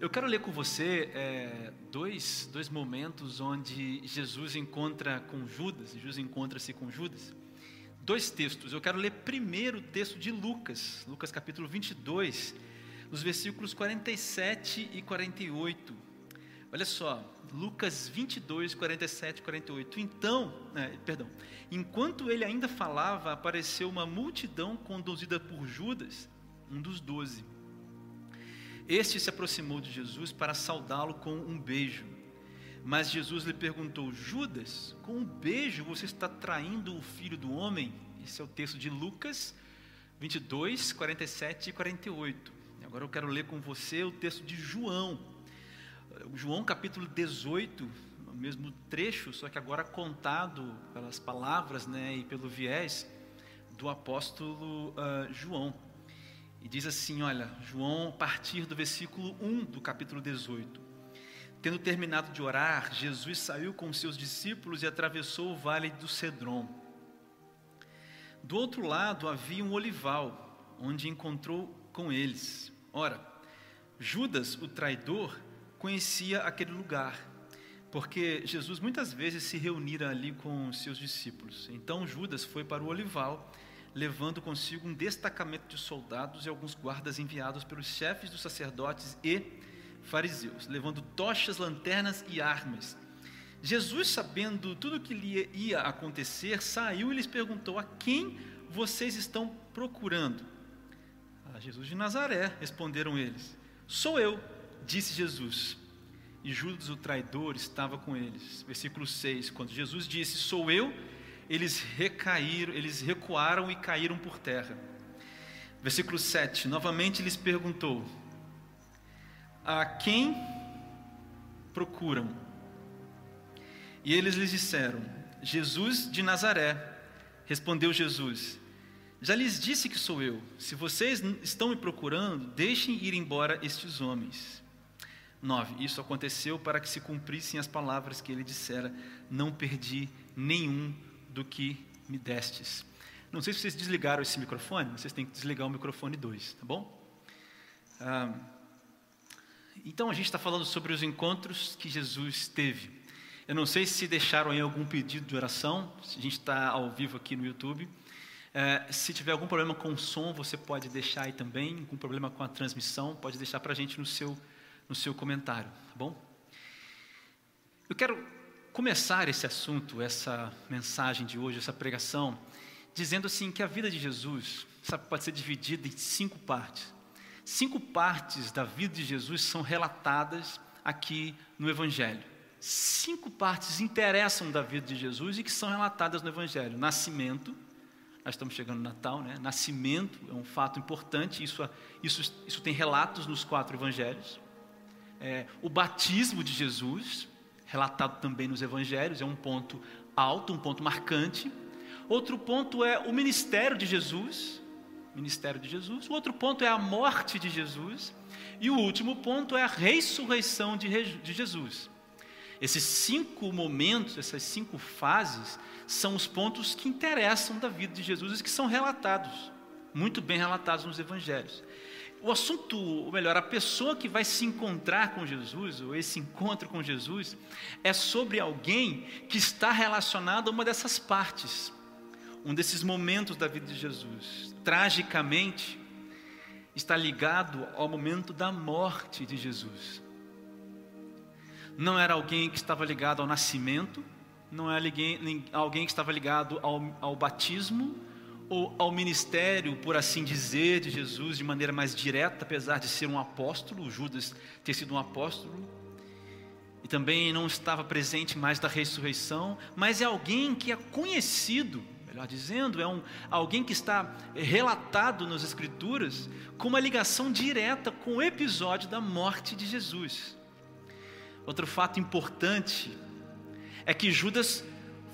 Eu quero ler com você é, dois, dois momentos onde Jesus encontra com Judas, Jesus encontra-se com Judas. Dois textos. Eu quero ler primeiro o texto de Lucas, Lucas capítulo 22, os versículos 47 e 48. Olha só, Lucas 22, 47 e 48. Então, é, perdão, enquanto ele ainda falava, apareceu uma multidão conduzida por Judas, um dos doze. Este se aproximou de Jesus para saudá-lo com um beijo. Mas Jesus lhe perguntou: Judas, com um beijo você está traindo o filho do homem? Esse é o texto de Lucas 22, 47 e 48. Agora eu quero ler com você o texto de João. João capítulo 18, o mesmo trecho, só que agora contado pelas palavras né, e pelo viés do apóstolo uh, João. E diz assim: olha, João, a partir do versículo 1 do capítulo 18. Tendo terminado de orar, Jesus saiu com seus discípulos e atravessou o vale do Cedron. Do outro lado havia um olival, onde encontrou com eles. Ora, Judas, o traidor, conhecia aquele lugar, porque Jesus muitas vezes se reunira ali com seus discípulos. Então Judas foi para o olival levando consigo um destacamento de soldados e alguns guardas enviados pelos chefes dos sacerdotes e fariseus, levando tochas, lanternas e armas. Jesus, sabendo tudo o que lhe ia acontecer, saiu e lhes perguntou: A quem vocês estão procurando? A Jesus de Nazaré, responderam eles. Sou eu, disse Jesus. E Judas, o traidor, estava com eles. Versículo 6: Quando Jesus disse: Sou eu, eles recaíram, eles recuaram e caíram por terra. Versículo 7, novamente lhes perguntou: A quem procuram? E eles lhes disseram: Jesus de Nazaré. Respondeu Jesus: Já lhes disse que sou eu. Se vocês estão me procurando, deixem ir embora estes homens. 9. Isso aconteceu para que se cumprissem as palavras que ele dissera: Não perdi nenhum do que me destes. Não sei se vocês desligaram esse microfone, vocês têm que desligar o microfone 2, tá bom? Então a gente está falando sobre os encontros que Jesus teve. Eu não sei se deixaram aí algum pedido de oração, a gente está ao vivo aqui no YouTube. É, se tiver algum problema com o som, você pode deixar aí também. Algum problema com a transmissão, pode deixar para a gente no seu, no seu comentário, tá bom? Eu quero começar esse assunto, essa mensagem de hoje, essa pregação, dizendo assim que a vida de Jesus sabe, pode ser dividida em cinco partes. Cinco partes da vida de Jesus são relatadas aqui no Evangelho. Cinco partes interessam da vida de Jesus e que são relatadas no Evangelho: nascimento, nós estamos chegando no Natal, né? Nascimento é um fato importante, isso, isso, isso tem relatos nos quatro Evangelhos. É, o batismo de Jesus, relatado também nos evangelhos, é um ponto alto, um ponto marcante. Outro ponto é o ministério de Jesus, ministério de Jesus. O outro ponto é a morte de Jesus. E o último ponto é a ressurreição de, Jesus. Esses cinco momentos, essas cinco fases, são os pontos que interessam da vida de Jesus e que são relatados, muito bem relatados nos evangelhos o assunto, ou melhor, a pessoa que vai se encontrar com Jesus, ou esse encontro com Jesus, é sobre alguém que está relacionado a uma dessas partes, um desses momentos da vida de Jesus. Tragicamente, está ligado ao momento da morte de Jesus. Não era alguém que estava ligado ao nascimento, não era alguém, alguém que estava ligado ao, ao batismo, ou ao ministério, por assim dizer, de Jesus de maneira mais direta, apesar de ser um apóstolo, Judas ter sido um apóstolo, e também não estava presente mais da ressurreição, mas é alguém que é conhecido, melhor dizendo, é um, alguém que está relatado nas Escrituras com uma ligação direta com o episódio da morte de Jesus. Outro fato importante é que Judas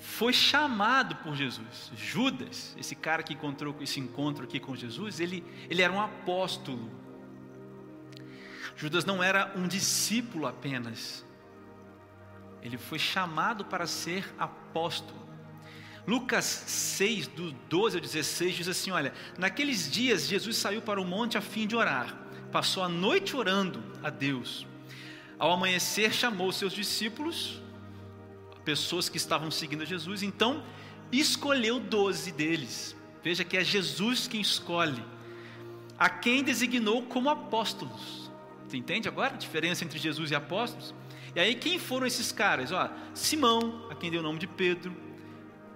foi chamado por Jesus. Judas, esse cara que encontrou esse encontro aqui com Jesus, ele, ele era um apóstolo. Judas não era um discípulo apenas. Ele foi chamado para ser apóstolo. Lucas 6, do 12 ao 16, diz assim: Olha, naqueles dias Jesus saiu para o monte a fim de orar. Passou a noite orando a Deus. Ao amanhecer, chamou seus discípulos, pessoas que estavam seguindo Jesus, então escolheu doze deles. Veja que é Jesus quem escolhe, a quem designou como apóstolos. Você entende agora a diferença entre Jesus e apóstolos? E aí, quem foram esses caras? Ó, Simão, a quem deu o nome de Pedro,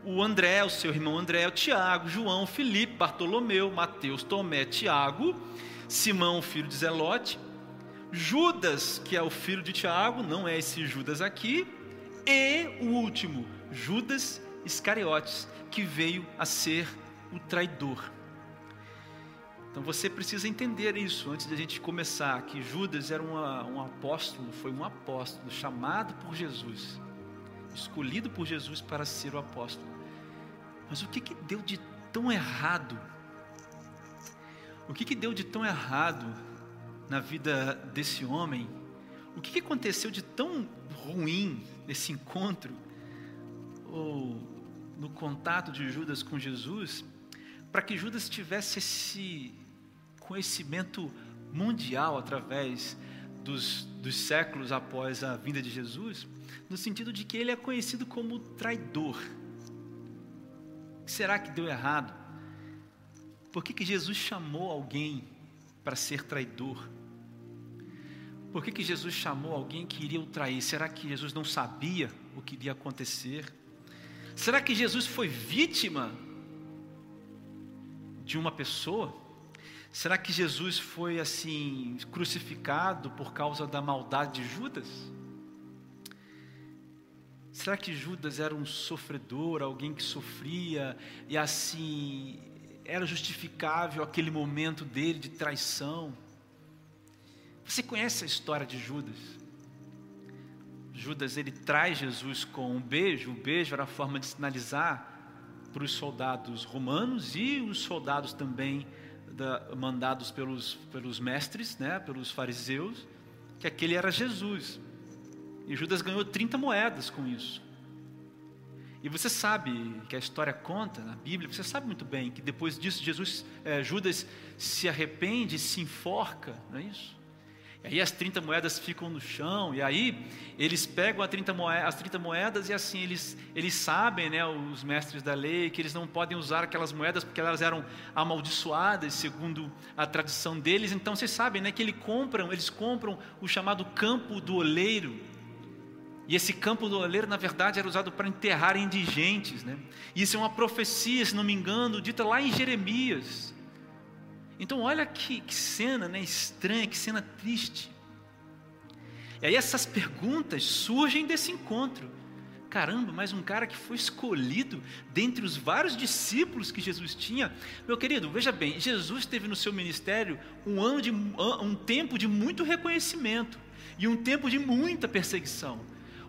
o André, o seu irmão André, o Tiago, João, Felipe, Bartolomeu, Mateus, Tomé, Tiago, Simão, filho de Zelote, Judas, que é o filho de Tiago, não é esse Judas aqui, e o último, Judas Iscariotes, que veio a ser o traidor. Então você precisa entender isso antes de a gente começar, que Judas era uma, um apóstolo, foi um apóstolo chamado por Jesus, escolhido por Jesus para ser o apóstolo. Mas o que, que deu de tão errado? O que, que deu de tão errado na vida desse homem? O que, que aconteceu de tão ruim nesse encontro? Ou no contato de Judas com Jesus? para que Judas tivesse esse conhecimento mundial através dos, dos séculos após a vinda de Jesus, no sentido de que ele é conhecido como traidor. Será que deu errado? Por que, que Jesus chamou alguém para ser traidor? Por que, que Jesus chamou alguém que iria o trair? Será que Jesus não sabia o que iria acontecer? Será que Jesus foi vítima de uma pessoa? Será que Jesus foi assim crucificado por causa da maldade de Judas? Será que Judas era um sofredor, alguém que sofria e assim era justificável aquele momento dele de traição? Você conhece a história de Judas? Judas ele traz Jesus com um beijo, o beijo era a forma de sinalizar para os soldados romanos e os soldados também da, mandados pelos, pelos mestres, né, pelos fariseus, que aquele era Jesus. E Judas ganhou 30 moedas com isso. E você sabe que a história conta na Bíblia, você sabe muito bem que depois disso Jesus, é, Judas se arrepende, se enforca, não é isso? E aí as 30 moedas ficam no chão, e aí eles pegam 30 moedas, as 30 moedas e assim eles, eles sabem, né, os mestres da lei, que eles não podem usar aquelas moedas porque elas eram amaldiçoadas, segundo a tradição deles. Então vocês sabem né, que eles compram, eles compram o chamado campo do oleiro. E esse campo do oleiro, na verdade, era usado para enterrar indigentes. Né? E isso é uma profecia, se não me engano, dita lá em Jeremias. Então, olha que, que cena né, estranha, que cena triste. E aí, essas perguntas surgem desse encontro. Caramba, mas um cara que foi escolhido dentre os vários discípulos que Jesus tinha. Meu querido, veja bem, Jesus teve no seu ministério um ano de um tempo de muito reconhecimento e um tempo de muita perseguição.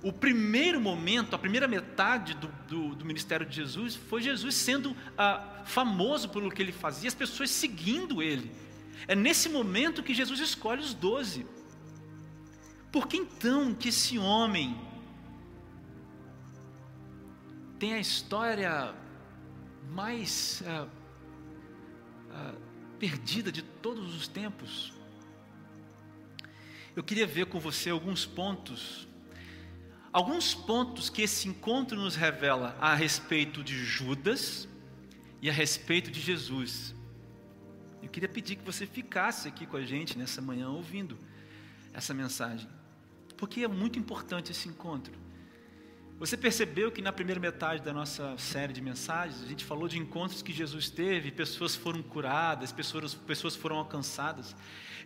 O primeiro momento, a primeira metade do, do, do ministério de Jesus foi Jesus sendo ah, famoso pelo que ele fazia, as pessoas seguindo ele. É nesse momento que Jesus escolhe os doze. Por que então que esse homem tem a história mais ah, ah, perdida de todos os tempos? Eu queria ver com você alguns pontos alguns pontos que esse encontro nos revela a respeito de Judas e a respeito de Jesus. Eu queria pedir que você ficasse aqui com a gente nessa manhã ouvindo essa mensagem, porque é muito importante esse encontro. Você percebeu que na primeira metade da nossa série de mensagens, a gente falou de encontros que Jesus teve, pessoas foram curadas, pessoas, pessoas foram alcançadas.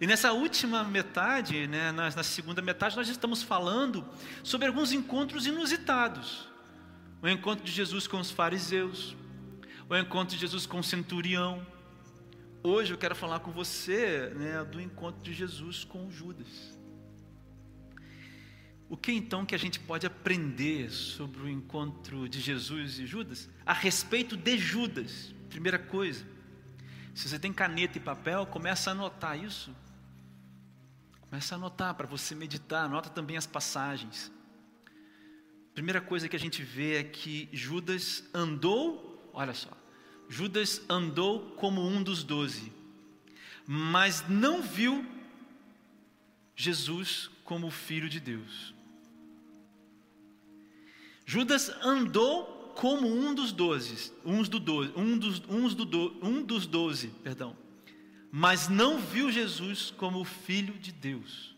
E nessa última metade, né, na, na segunda metade, nós estamos falando sobre alguns encontros inusitados. O encontro de Jesus com os fariseus, o encontro de Jesus com o centurião. Hoje eu quero falar com você né, do encontro de Jesus com Judas. O que então que a gente pode aprender sobre o encontro de Jesus e Judas? A respeito de Judas, primeira coisa. Se você tem caneta e papel, começa a anotar isso. Começa a anotar para você meditar, anota também as passagens. Primeira coisa que a gente vê é que Judas andou, olha só, Judas andou como um dos doze, mas não viu Jesus como o Filho de Deus. Judas andou como um dos doze, uns do doze, um dos, uns do do, um dos doze, perdão, mas não viu Jesus como o Filho de Deus.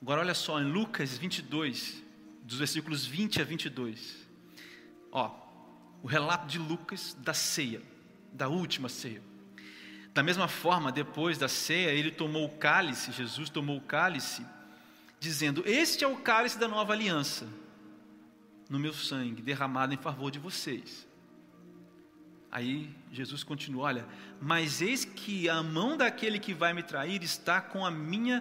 Agora olha só, em Lucas 22, dos versículos 20 a 22, ó, o relato de Lucas da ceia, da última ceia. Da mesma forma, depois da ceia, ele tomou o cálice, Jesus tomou o cálice, dizendo: Este é o cálice da nova aliança, no meu sangue, derramado em favor de vocês. Aí Jesus continua: Olha, mas eis que a mão daquele que vai me trair está com a minha,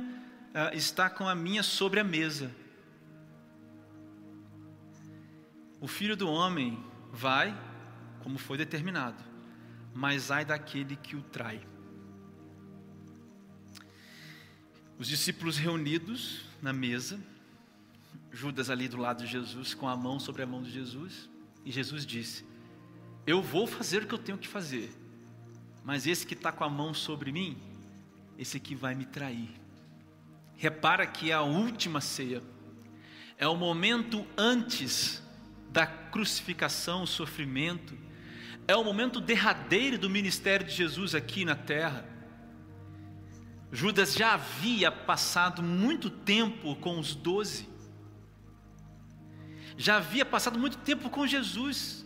uh, está com a minha sobre a mesa. O filho do homem vai, como foi determinado, mas ai daquele que o trai. Os discípulos reunidos na mesa, Judas ali do lado de Jesus, com a mão sobre a mão de Jesus, e Jesus disse: Eu vou fazer o que eu tenho que fazer, mas esse que está com a mão sobre mim, esse aqui vai me trair. Repara que é a última ceia, é o momento antes da crucificação, sofrimento, é o momento derradeiro do ministério de Jesus aqui na terra. Judas já havia passado muito tempo com os doze, já havia passado muito tempo com Jesus,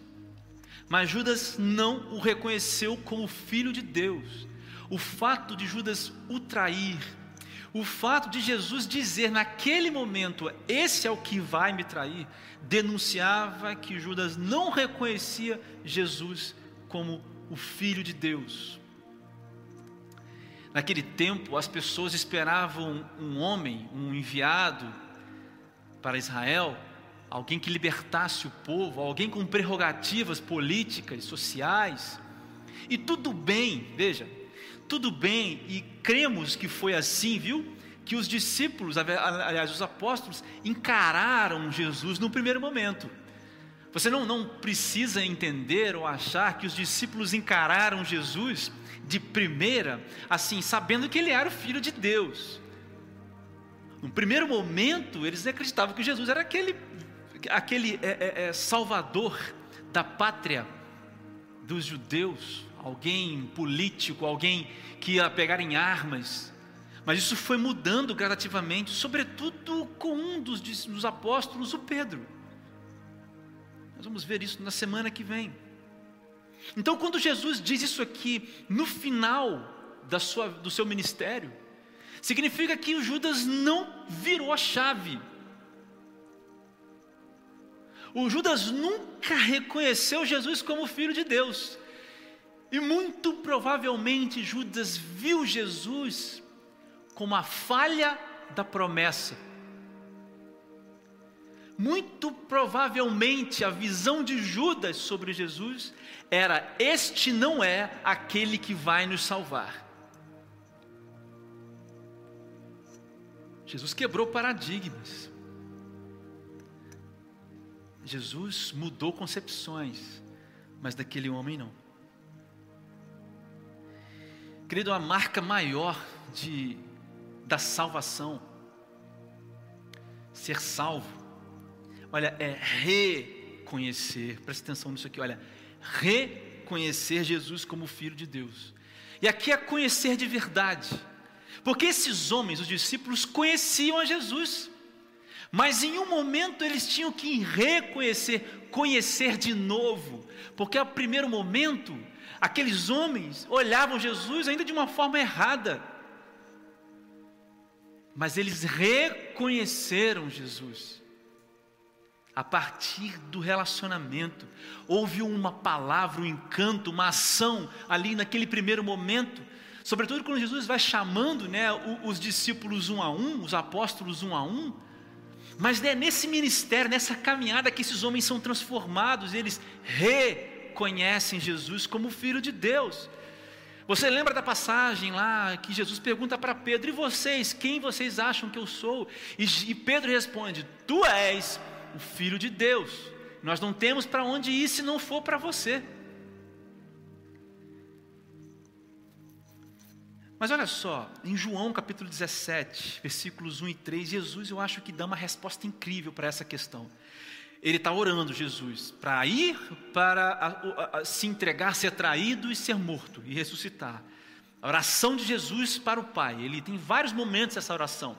mas Judas não o reconheceu como filho de Deus. O fato de Judas o trair, o fato de Jesus dizer naquele momento, esse é o que vai me trair, denunciava que Judas não reconhecia Jesus como o Filho de Deus. Naquele tempo, as pessoas esperavam um homem, um enviado para Israel, alguém que libertasse o povo, alguém com prerrogativas políticas, sociais. E tudo bem, veja, tudo bem, e cremos que foi assim, viu? Que os discípulos, aliás, os apóstolos, encararam Jesus no primeiro momento. Você não, não precisa entender ou achar que os discípulos encararam Jesus de primeira, assim, sabendo que ele era o filho de Deus. No primeiro momento, eles acreditavam que Jesus era aquele aquele é, é, é, salvador da pátria dos judeus, alguém político, alguém que ia pegar em armas. Mas isso foi mudando gradativamente, sobretudo com um dos, dos apóstolos, o Pedro. Nós vamos ver isso na semana que vem. Então, quando Jesus diz isso aqui no final da sua, do seu ministério, significa que o Judas não virou a chave o Judas nunca reconheceu Jesus como filho de Deus. E muito provavelmente Judas viu Jesus como a falha da promessa. Muito provavelmente a visão de Judas sobre Jesus era: este não é aquele que vai nos salvar. Jesus quebrou paradigmas. Jesus mudou concepções, mas daquele homem não. Querido, a marca maior de, da salvação, ser salvo, olha, é reconhecer, presta atenção nisso aqui, olha, reconhecer Jesus como Filho de Deus. E aqui é conhecer de verdade, porque esses homens, os discípulos, conheciam a Jesus, mas em um momento eles tinham que reconhecer, conhecer de novo, porque ao primeiro momento, aqueles homens olhavam Jesus ainda de uma forma errada, mas eles reconheceram Jesus. A partir do relacionamento, houve uma palavra, um encanto, uma ação ali naquele primeiro momento, sobretudo quando Jesus vai chamando né, os discípulos um a um, os apóstolos um a um, mas é nesse ministério, nessa caminhada que esses homens são transformados, eles reconhecem Jesus como Filho de Deus. Você lembra da passagem lá que Jesus pergunta para Pedro: E vocês, quem vocês acham que eu sou? E, e Pedro responde: Tu és o Filho de Deus. Nós não temos para onde ir se não for para você. Mas olha só, em João capítulo 17, versículos 1 e 3, Jesus eu acho que dá uma resposta incrível para essa questão. Ele está orando, Jesus, para ir, para se entregar, ser traído e ser morto e ressuscitar. A oração de Jesus para o Pai. Ele tem vários momentos essa oração.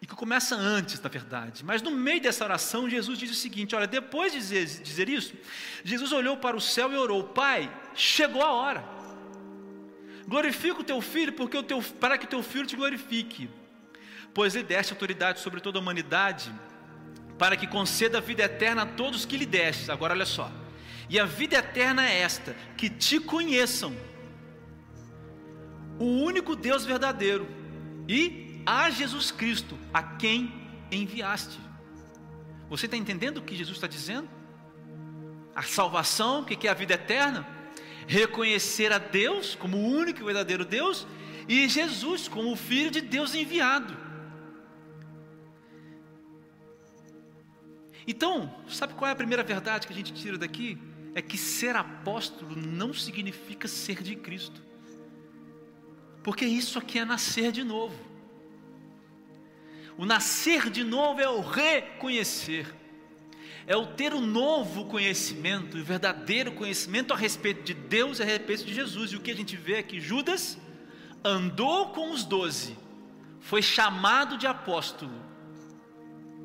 E que começa antes, na verdade. Mas no meio dessa oração, Jesus diz o seguinte: olha, depois de dizer, dizer isso, Jesus olhou para o céu e orou: Pai, chegou a hora Glorifica o teu filho, porque o teu, para que teu filho te glorifique. Pois lhe deste autoridade sobre toda a humanidade, para que conceda a vida eterna a todos que lhe deste. Agora olha só. E a vida eterna é esta: que te conheçam, o único Deus verdadeiro, e a Jesus Cristo, a quem enviaste. Você está entendendo o que Jesus está dizendo? A salvação, o que é a vida eterna? Reconhecer a Deus como o único e verdadeiro Deus e Jesus como o Filho de Deus enviado. Então, sabe qual é a primeira verdade que a gente tira daqui? É que ser apóstolo não significa ser de Cristo, porque isso aqui é nascer de novo. O nascer de novo é o reconhecer é o ter o um novo conhecimento, o verdadeiro conhecimento a respeito de Deus e a respeito de Jesus. E o que a gente vê é que Judas andou com os doze, foi chamado de apóstolo,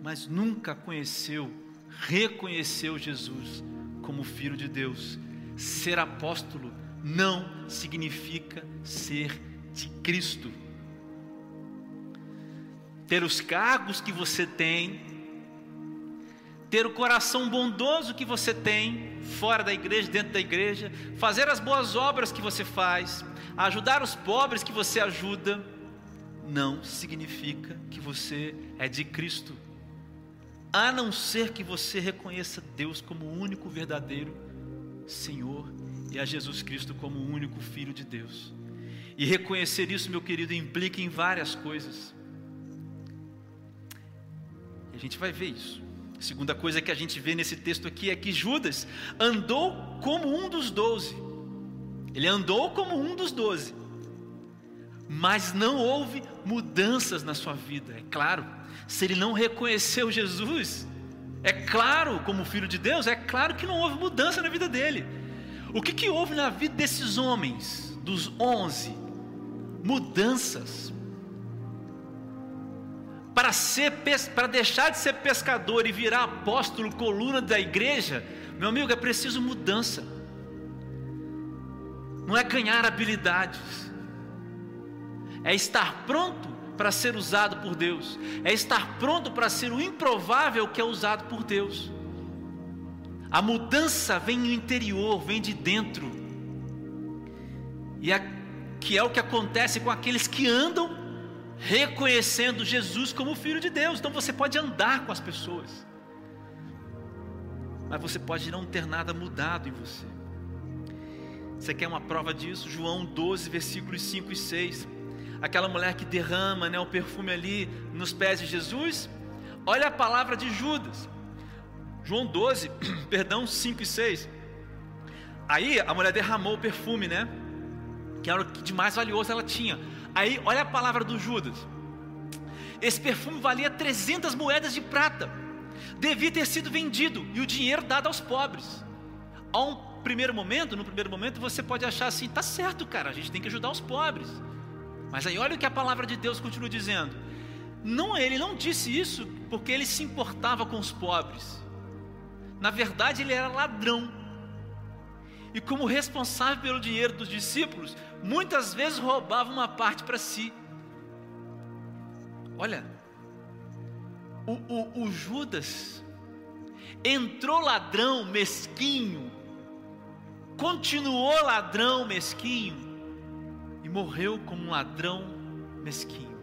mas nunca conheceu, reconheceu Jesus como Filho de Deus. Ser apóstolo não significa ser de Cristo. Ter os cargos que você tem, ter o coração bondoso que você tem, fora da igreja, dentro da igreja, fazer as boas obras que você faz, ajudar os pobres que você ajuda, não significa que você é de Cristo, a não ser que você reconheça Deus como o único verdadeiro Senhor e a Jesus Cristo como o único Filho de Deus. E reconhecer isso, meu querido, implica em várias coisas. E a gente vai ver isso. A segunda coisa que a gente vê nesse texto aqui é que Judas andou como um dos doze. Ele andou como um dos doze. Mas não houve mudanças na sua vida, é claro. Se ele não reconheceu Jesus, é claro, como filho de Deus, é claro que não houve mudança na vida dele. O que, que houve na vida desses homens, dos onze? Mudanças para, ser, para deixar de ser pescador e virar apóstolo, coluna da igreja, meu amigo, é preciso mudança. Não é ganhar habilidades, é estar pronto para ser usado por Deus, é estar pronto para ser o improvável que é usado por Deus. A mudança vem no interior, vem de dentro, e é, que é o que acontece com aqueles que andam reconhecendo Jesus como Filho de Deus. Então você pode andar com as pessoas, mas você pode não ter nada mudado em você. Você quer uma prova disso? João 12, versículos 5 e 6. Aquela mulher que derrama né, o perfume ali nos pés de Jesus. Olha a palavra de Judas. João 12, perdão, 5 e 6. Aí a mulher derramou o perfume, né? Que era o que de mais valioso ela tinha. Aí, olha a palavra do Judas. Esse perfume valia 300 moedas de prata. Devia ter sido vendido e o dinheiro dado aos pobres. A um primeiro momento, no primeiro momento, você pode achar assim: tá certo, cara, a gente tem que ajudar os pobres. Mas aí olha o que a palavra de Deus continua dizendo. Não, ele não disse isso porque ele se importava com os pobres. Na verdade, ele era ladrão. E como responsável pelo dinheiro dos discípulos, muitas vezes roubava uma parte para si. Olha, o, o, o Judas entrou ladrão mesquinho, continuou ladrão mesquinho e morreu como um ladrão mesquinho.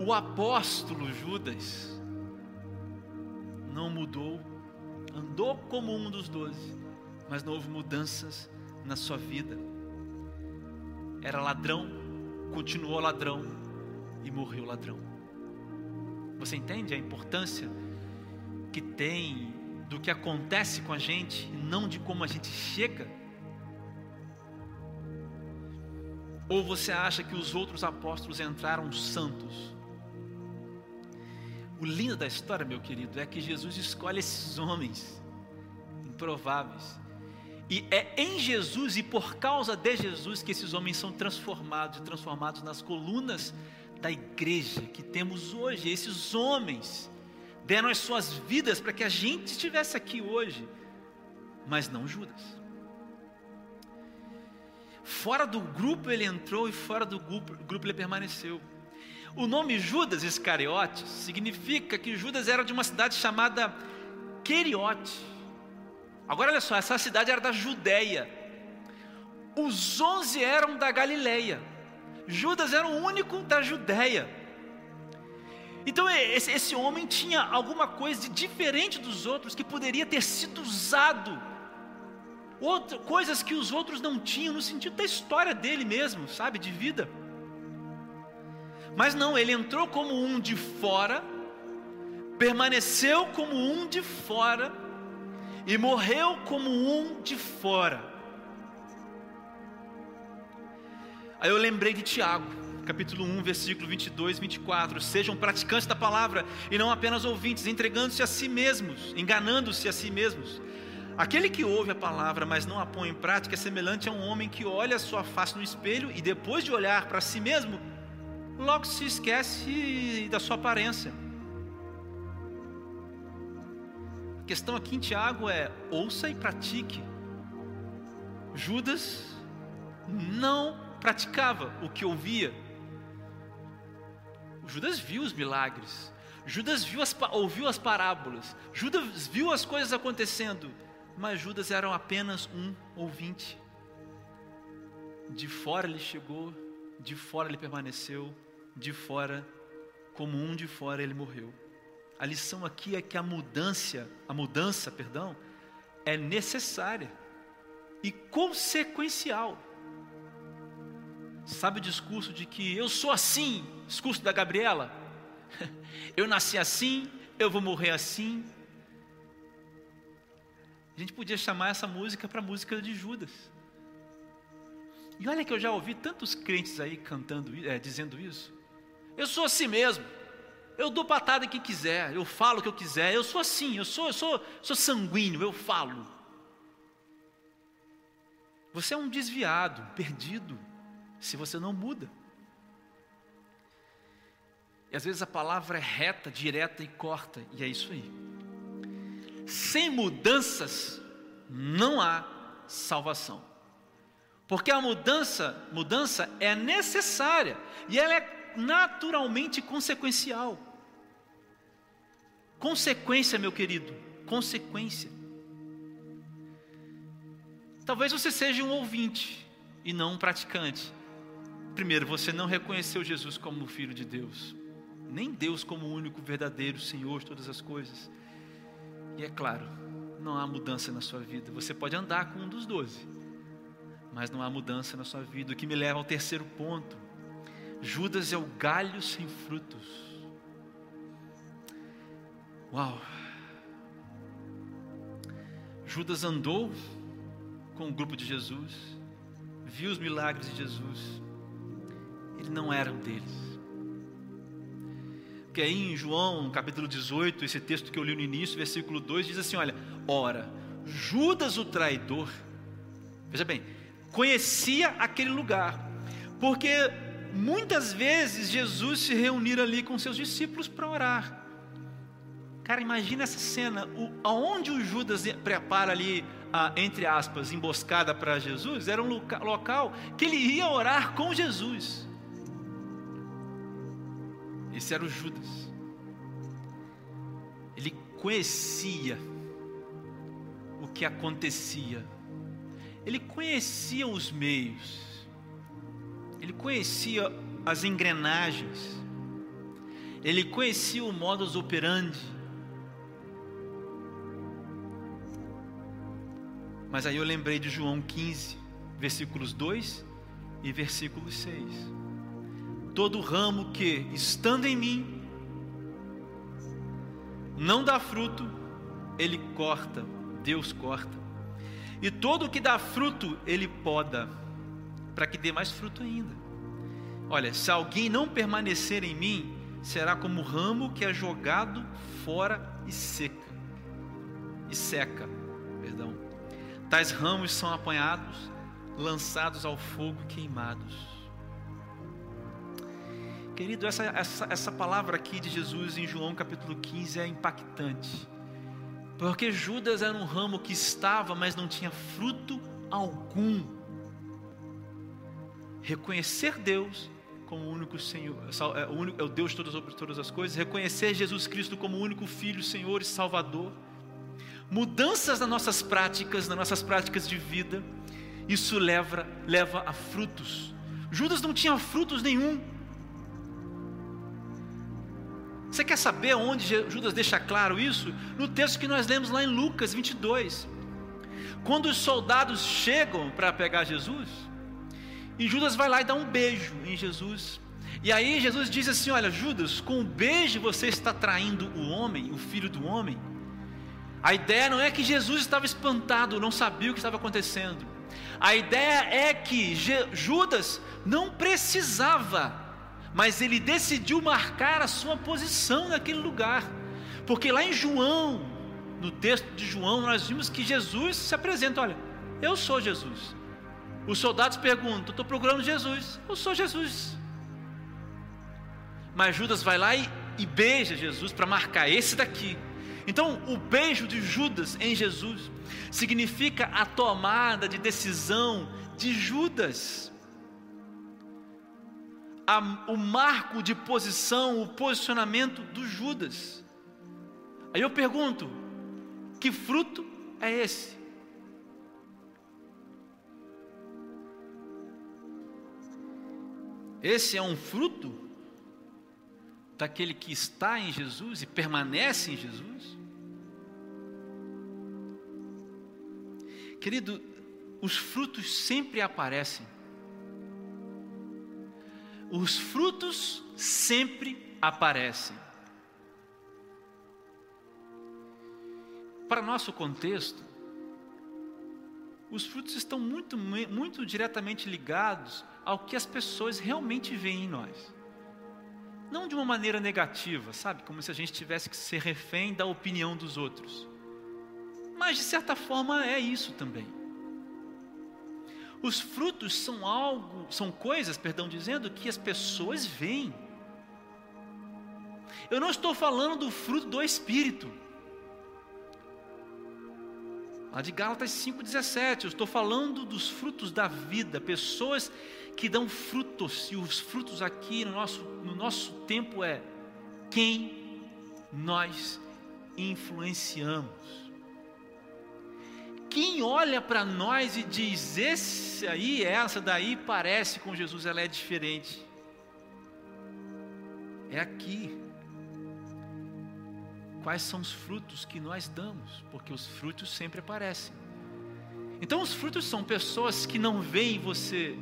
O apóstolo Judas não mudou, andou como um dos doze, mas não houve mudanças na sua vida. Era ladrão, continuou ladrão e morreu ladrão. Você entende a importância que tem do que acontece com a gente e não de como a gente chega? Ou você acha que os outros apóstolos entraram santos? O lindo da história, meu querido, é que Jesus escolhe esses homens improváveis. E é em Jesus e por causa de Jesus que esses homens são transformados, transformados nas colunas da igreja que temos hoje. Esses homens deram as suas vidas para que a gente estivesse aqui hoje, mas não Judas. Fora do grupo ele entrou e fora do grupo, grupo ele permaneceu. O nome Judas Iscariote significa que Judas era de uma cidade chamada Queriote. Agora olha só, essa cidade era da Judéia. Os onze eram da Galileia. Judas era o único da Judéia. Então esse, esse homem tinha alguma coisa de diferente dos outros que poderia ter sido usado outra, coisas que os outros não tinham, no sentido da história dele mesmo, sabe, de vida. Mas não, ele entrou como um de fora, permaneceu como um de fora e morreu como um de fora. Aí eu lembrei de Tiago, capítulo 1, versículo 22, 24. Sejam praticantes da palavra e não apenas ouvintes, entregando-se a si mesmos, enganando-se a si mesmos. Aquele que ouve a palavra, mas não a põe em prática, é semelhante a um homem que olha a sua face no espelho e depois de olhar para si mesmo, logo se esquece da sua aparência. A questão aqui em Tiago é: ouça e pratique. Judas não praticava o que ouvia. Judas viu os milagres, Judas viu as, ouviu as parábolas, Judas viu as coisas acontecendo, mas Judas era apenas um ouvinte. De fora ele chegou, de fora ele permaneceu, de fora, como um de fora ele morreu. A lição aqui é que a mudança, a mudança, perdão, é necessária e consequencial. Sabe o discurso de que eu sou assim, discurso da Gabriela? Eu nasci assim, eu vou morrer assim, a gente podia chamar essa música para música de Judas. E olha que eu já ouvi tantos crentes aí cantando, é, dizendo isso. Eu sou assim mesmo. Eu dou patada em quem quiser, eu falo o que eu quiser, eu sou assim, eu sou, eu sou, sou sanguíneo, eu falo. Você é um desviado, perdido, se você não muda. E às vezes a palavra é reta, direta e corta, e é isso aí. Sem mudanças não há salvação. Porque a mudança, mudança é necessária e ela é naturalmente consequencial. Consequência, meu querido, consequência. Talvez você seja um ouvinte e não um praticante. Primeiro, você não reconheceu Jesus como filho de Deus, nem Deus como o único verdadeiro Senhor de todas as coisas. E é claro, não há mudança na sua vida. Você pode andar com um dos doze, mas não há mudança na sua vida. O que me leva ao terceiro ponto. Judas é o galho sem frutos. Uau! Judas andou com o grupo de Jesus, viu os milagres de Jesus, ele não era um deles que aí em João, capítulo 18, esse texto que eu li no início, versículo 2, diz assim: Olha, ora, Judas o traidor, veja bem, conhecia aquele lugar, porque muitas vezes Jesus se reunira ali com seus discípulos para orar. Cara, imagina essa cena, o, aonde o Judas prepara ali, a, entre aspas, emboscada para Jesus, era um loca, local que ele ia orar com Jesus. Esse era o Judas. Ele conhecia o que acontecia. Ele conhecia os meios. Ele conhecia as engrenagens. Ele conhecia o modus operandi. Mas aí eu lembrei de João 15, versículos 2 e versículo 6 todo ramo que, estando em mim, não dá fruto, ele corta, Deus corta. E todo que dá fruto, ele poda, para que dê mais fruto ainda. Olha, se alguém não permanecer em mim, será como ramo que é jogado fora e seca. E seca, perdão. Tais ramos são apanhados, lançados ao fogo e queimados. Querido, essa, essa, essa palavra aqui de Jesus em João capítulo 15 é impactante. Porque Judas era um ramo que estava, mas não tinha fruto algum. Reconhecer Deus como o único Senhor, é o, único, é o Deus todas, sobre todas as coisas, reconhecer Jesus Cristo como o único Filho, Senhor e Salvador, mudanças nas nossas práticas, nas nossas práticas de vida, isso leva, leva a frutos. Judas não tinha frutos nenhum. Você quer saber onde Judas deixa claro isso? No texto que nós lemos lá em Lucas 22. Quando os soldados chegam para pegar Jesus, e Judas vai lá e dá um beijo em Jesus. E aí Jesus diz assim: Olha, Judas, com o beijo você está traindo o homem, o filho do homem. A ideia não é que Jesus estava espantado, não sabia o que estava acontecendo. A ideia é que Judas não precisava, mas ele decidiu marcar a sua posição naquele lugar. Porque lá em João, no texto de João, nós vimos que Jesus se apresenta: Olha, eu sou Jesus. Os soldados perguntam: Estou procurando Jesus. Eu sou Jesus. Mas Judas vai lá e, e beija Jesus para marcar esse daqui. Então, o beijo de Judas em Jesus significa a tomada de decisão de Judas. A, o marco de posição, o posicionamento do Judas. Aí eu pergunto: que fruto é esse? Esse é um fruto daquele que está em Jesus e permanece em Jesus? Querido, os frutos sempre aparecem. Os frutos sempre aparecem. Para nosso contexto, os frutos estão muito, muito diretamente ligados ao que as pessoas realmente veem em nós. Não de uma maneira negativa, sabe? Como se a gente tivesse que ser refém da opinião dos outros. Mas de certa forma é isso também. Os frutos são algo, são coisas, perdão, dizendo que as pessoas veem. Eu não estou falando do fruto do espírito. Lá de Gálatas 5:17, eu estou falando dos frutos da vida, pessoas que dão frutos, e os frutos aqui no nosso, no nosso tempo é quem nós influenciamos. Quem olha para nós e diz: esse aí, essa daí parece com Jesus, ela é diferente. É aqui. Quais são os frutos que nós damos? Porque os frutos sempre aparecem. Então, os frutos são pessoas que não veem você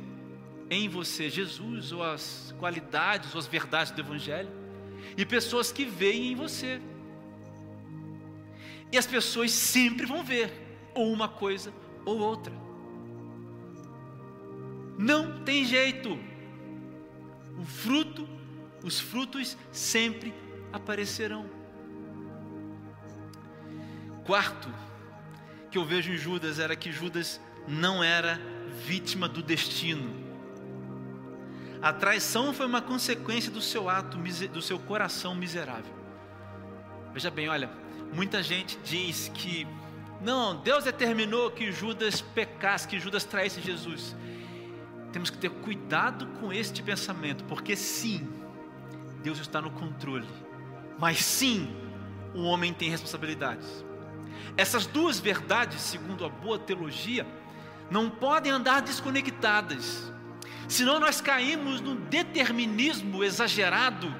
em você Jesus, ou as qualidades, ou as verdades do Evangelho, e pessoas que veem em você. E as pessoas sempre vão ver ou uma coisa ou outra. Não tem jeito. O fruto, os frutos sempre aparecerão. Quarto, que eu vejo em Judas era que Judas não era vítima do destino. A traição foi uma consequência do seu ato, do seu coração miserável. Veja bem, olha, muita gente diz que não, Deus determinou que Judas pecasse, que Judas traísse Jesus. Temos que ter cuidado com este pensamento, porque sim, Deus está no controle, mas sim, o homem tem responsabilidades. Essas duas verdades, segundo a boa teologia, não podem andar desconectadas. Senão nós caímos no determinismo exagerado.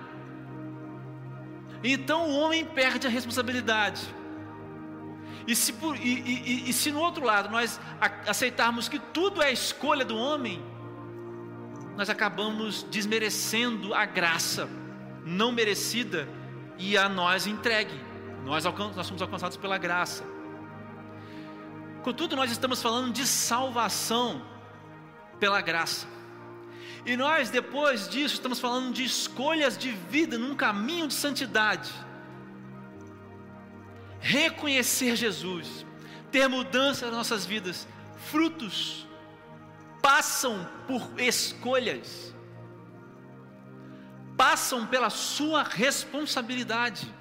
Então o homem perde a responsabilidade. E se, por, e, e, e se no outro lado nós aceitarmos que tudo é escolha do homem, nós acabamos desmerecendo a graça não merecida e a nós entregue. Nós, nós somos alcançados pela graça. Contudo, nós estamos falando de salvação pela graça. E nós, depois disso, estamos falando de escolhas de vida num caminho de santidade. Reconhecer Jesus, ter mudança nas nossas vidas, frutos, passam por escolhas, passam pela sua responsabilidade.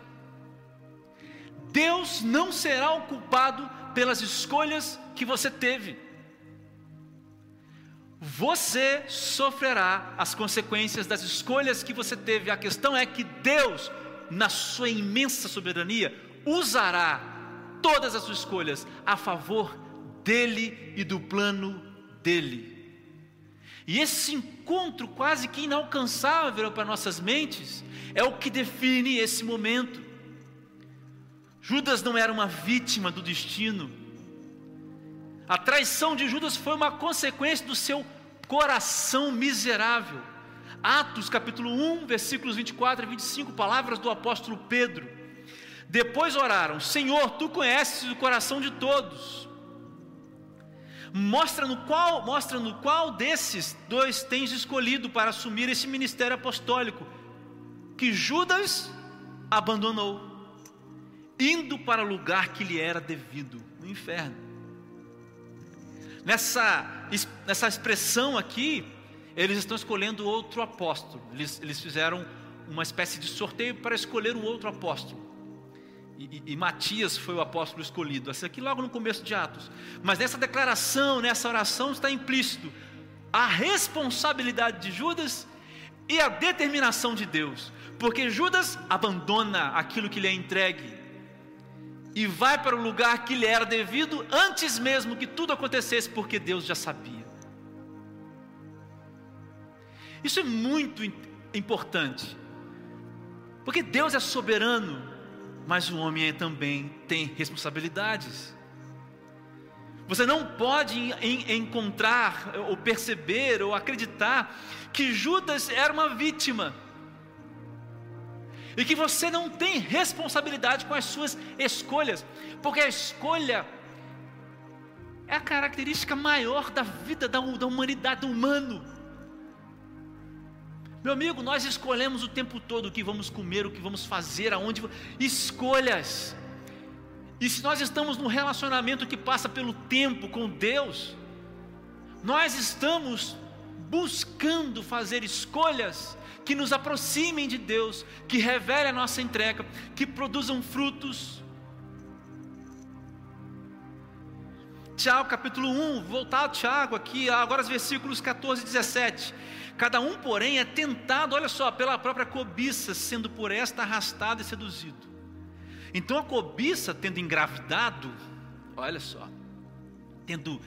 Deus não será o culpado pelas escolhas que você teve. Você sofrerá as consequências das escolhas que você teve. A questão é que Deus, na sua imensa soberania, usará todas as suas escolhas a favor dele e do plano dele. E esse encontro quase que inalcançável para nossas mentes é o que define esse momento. Judas não era uma vítima do destino. A traição de Judas foi uma consequência do seu coração miserável. Atos capítulo 1, versículos 24 e 25, palavras do apóstolo Pedro. Depois oraram: Senhor, tu conheces o coração de todos. Mostra no qual, mostra no qual desses dois tens escolhido para assumir esse ministério apostólico que Judas abandonou, indo para o lugar que lhe era devido, o inferno. Nessa, nessa expressão aqui, eles estão escolhendo outro apóstolo. Eles, eles fizeram uma espécie de sorteio para escolher um outro apóstolo. E, e, e, Matias foi o apóstolo escolhido. Isso aqui logo no começo de Atos. Mas nessa declaração, nessa oração, está implícito a responsabilidade de Judas e a determinação de Deus. Porque Judas abandona aquilo que lhe é entregue e vai para o lugar que lhe era devido antes mesmo que tudo acontecesse, porque Deus já sabia. Isso é muito importante, porque Deus é soberano, mas o homem também tem responsabilidades. Você não pode encontrar, ou perceber, ou acreditar que Judas era uma vítima e que você não tem responsabilidade com as suas escolhas, porque a escolha é a característica maior da vida da, da humanidade, do humano. Meu amigo, nós escolhemos o tempo todo o que vamos comer, o que vamos fazer, aonde. Escolhas. E se nós estamos num relacionamento que passa pelo tempo com Deus, nós estamos buscando fazer escolhas que nos aproximem de Deus, que revelem a nossa entrega, que produzam frutos. Tiago capítulo 1, voltar ao Tiago aqui, agora os versículos 14 e 17. Cada um, porém, é tentado, olha só, pela própria cobiça, sendo por esta arrastado e seduzido. Então a cobiça, tendo engravidado, olha só, tendo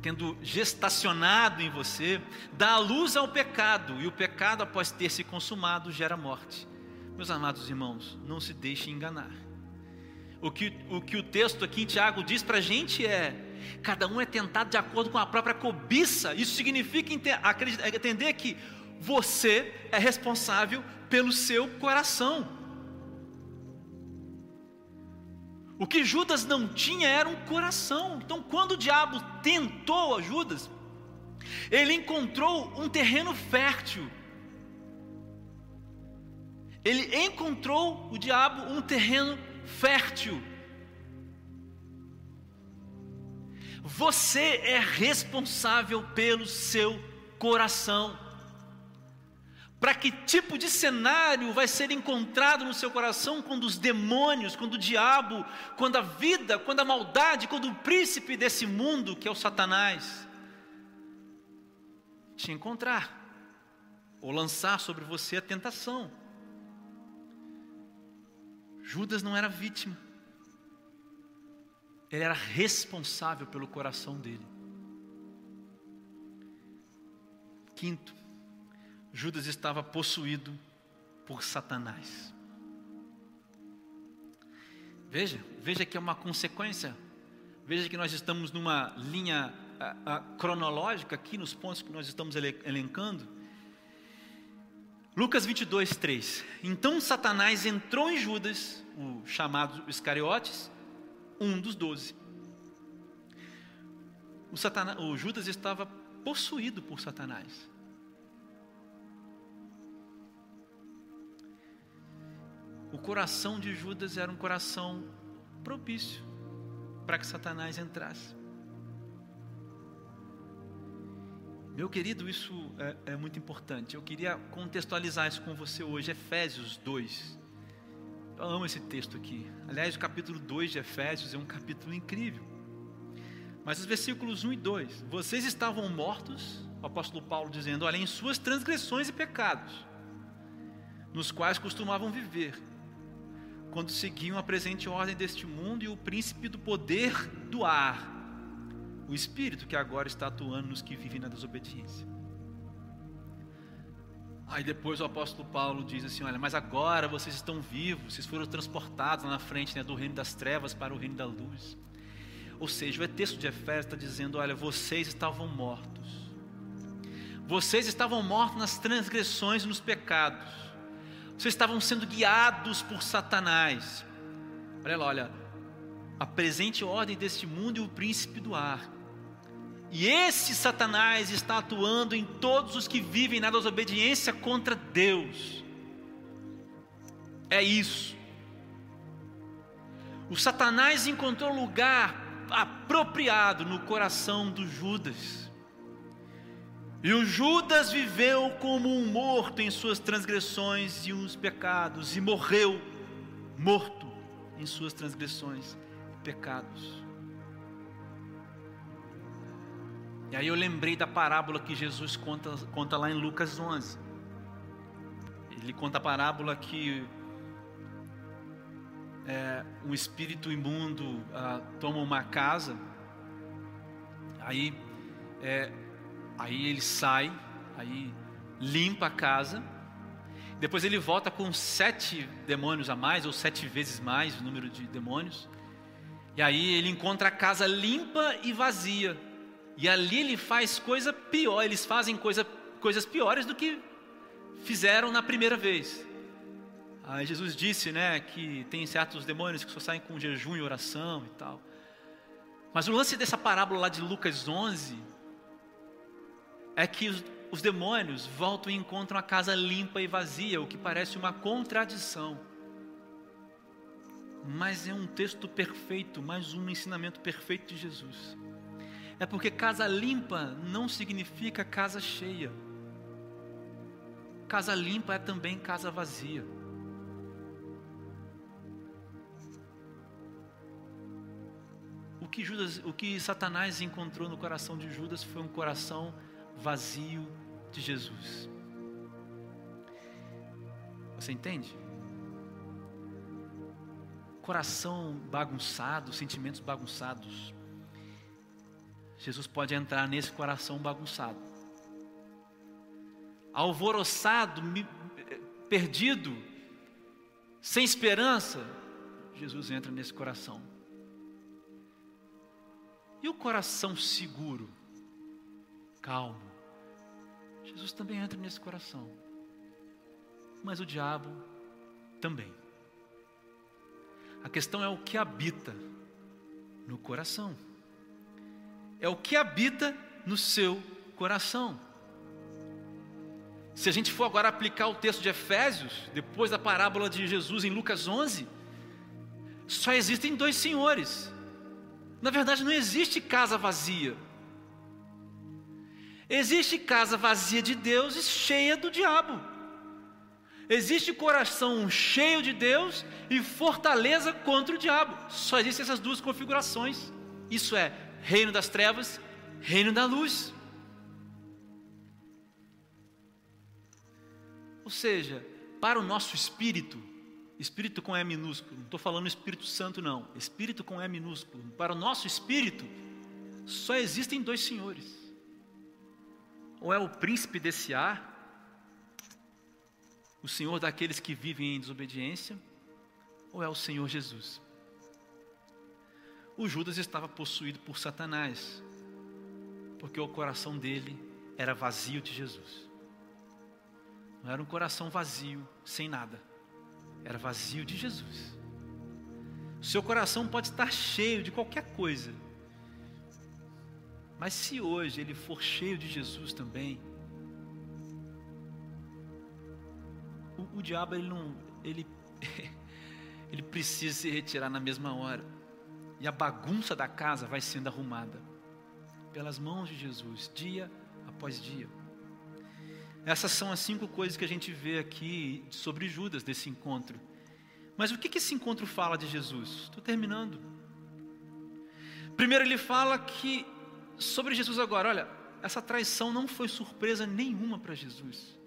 tendo gestacionado em você, dá a luz ao pecado, e o pecado, após ter se consumado, gera morte. Meus amados irmãos, não se deixe enganar. O que o, que o texto aqui em Tiago diz para a gente é: cada um é tentado de acordo com a própria cobiça. Isso significa entender que você é responsável pelo seu coração. O que Judas não tinha era um coração. Então, quando o diabo tentou a Judas, ele encontrou um terreno fértil. Ele encontrou o diabo um terreno fértil. Você é responsável pelo seu coração para que tipo de cenário vai ser encontrado no seu coração quando os demônios, quando o diabo, quando a vida, quando a maldade, quando o príncipe desse mundo, que é o Satanás, te encontrar ou lançar sobre você a tentação. Judas não era vítima, ele era responsável pelo coração dele. Quinto, Judas estava possuído por Satanás. Veja, veja que é uma consequência. Veja que nós estamos numa linha a, a, cronológica aqui nos pontos que nós estamos elencando. Lucas 22, 3. Então Satanás entrou em Judas, o chamado Iscariotes, um dos doze. O, Satanás, o Judas estava possuído por Satanás. O coração de Judas era um coração propício para que Satanás entrasse. Meu querido, isso é, é, muito importante. Eu queria contextualizar isso com você hoje. Efésios 2. Eu amo esse texto aqui. Aliás, o capítulo 2 de Efésios é um capítulo incrível. Mas os versículos 1 e 2. Vocês estavam mortos, o apóstolo Paulo dizendo, olha, em suas transgressões e pecados, nos quais costumavam viver, quando seguiam a presente ordem deste mundo e o príncipe do poder do ar o Espírito que agora está atuando nos que vivem na desobediência. Aí depois o apóstolo Paulo diz assim: Olha, mas agora vocês estão vivos, vocês foram transportados lá na frente né, do reino das trevas para o reino da luz. Ou seja, o texto de Efésios está dizendo: Olha, vocês estavam mortos, vocês estavam mortos nas transgressões e nos pecados, vocês estavam sendo guiados por Satanás. Olha lá, olha, a presente ordem deste mundo e o príncipe do ar e esse Satanás está atuando em todos os que vivem na desobediência contra Deus. É isso. O Satanás encontrou lugar apropriado no coração do Judas. E o Judas viveu como um morto em suas transgressões e os pecados, e morreu morto em suas transgressões e pecados. E aí eu lembrei da parábola que Jesus conta, conta lá em Lucas 11. Ele conta a parábola que é, um espírito imundo ah, toma uma casa, aí, é, aí ele sai, aí limpa a casa, depois ele volta com sete demônios a mais, ou sete vezes mais o número de demônios, e aí ele encontra a casa limpa e vazia. E ali ele faz coisa pior, eles fazem coisa, coisas piores do que fizeram na primeira vez. Aí Jesus disse, né, que tem certos demônios que só saem com jejum e oração e tal. Mas o lance dessa parábola lá de Lucas 11 é que os, os demônios voltam e encontram a casa limpa e vazia, o que parece uma contradição. Mas é um texto perfeito, mais um ensinamento perfeito de Jesus. É porque casa limpa não significa casa cheia. Casa limpa é também casa vazia. O que, Judas, o que Satanás encontrou no coração de Judas foi um coração vazio de Jesus. Você entende? Coração bagunçado, sentimentos bagunçados, Jesus pode entrar nesse coração bagunçado. Alvoroçado, perdido, sem esperança, Jesus entra nesse coração. E o coração seguro, calmo, Jesus também entra nesse coração. Mas o diabo também. A questão é o que habita no coração é o que habita no seu coração. Se a gente for agora aplicar o texto de Efésios, depois da parábola de Jesus em Lucas 11, só existem dois senhores. Na verdade, não existe casa vazia. Existe casa vazia de Deus e cheia do diabo. Existe coração cheio de Deus e fortaleza contra o diabo. Só existem essas duas configurações. Isso é reino das trevas, reino da luz. Ou seja, para o nosso espírito, espírito com E minúsculo, não estou falando Espírito Santo, não, espírito com E minúsculo, para o nosso espírito, só existem dois senhores: ou é o príncipe desse ar, o senhor daqueles que vivem em desobediência, ou é o Senhor Jesus o Judas estava possuído por Satanás, porque o coração dele era vazio de Jesus. Não era um coração vazio, sem nada, era vazio de Jesus. Seu coração pode estar cheio de qualquer coisa, Mas se hoje ele for cheio de Jesus também, o, o diabo ele não, ele, ele precisa se retirar na mesma hora. E a bagunça da casa vai sendo arrumada pelas mãos de Jesus, dia após dia. Essas são as cinco coisas que a gente vê aqui sobre Judas desse encontro. Mas o que, que esse encontro fala de Jesus? Estou terminando. Primeiro, ele fala que sobre Jesus agora, olha, essa traição não foi surpresa nenhuma para Jesus.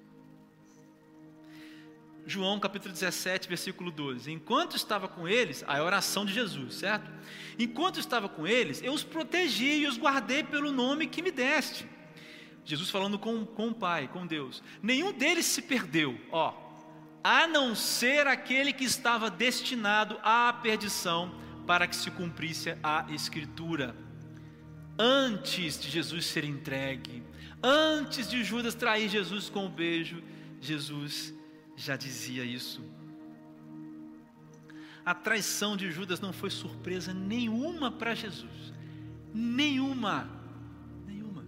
João capítulo 17, versículo 12. Enquanto estava com eles, a oração de Jesus, certo? Enquanto estava com eles, eu os protegi e os guardei pelo nome que me deste. Jesus falando com, com o Pai, com Deus. Nenhum deles se perdeu, ó, a não ser aquele que estava destinado à perdição, para que se cumprisse a Escritura. Antes de Jesus ser entregue, antes de Judas trair Jesus com o um beijo, Jesus já dizia isso. A traição de Judas não foi surpresa nenhuma para Jesus, nenhuma, nenhuma.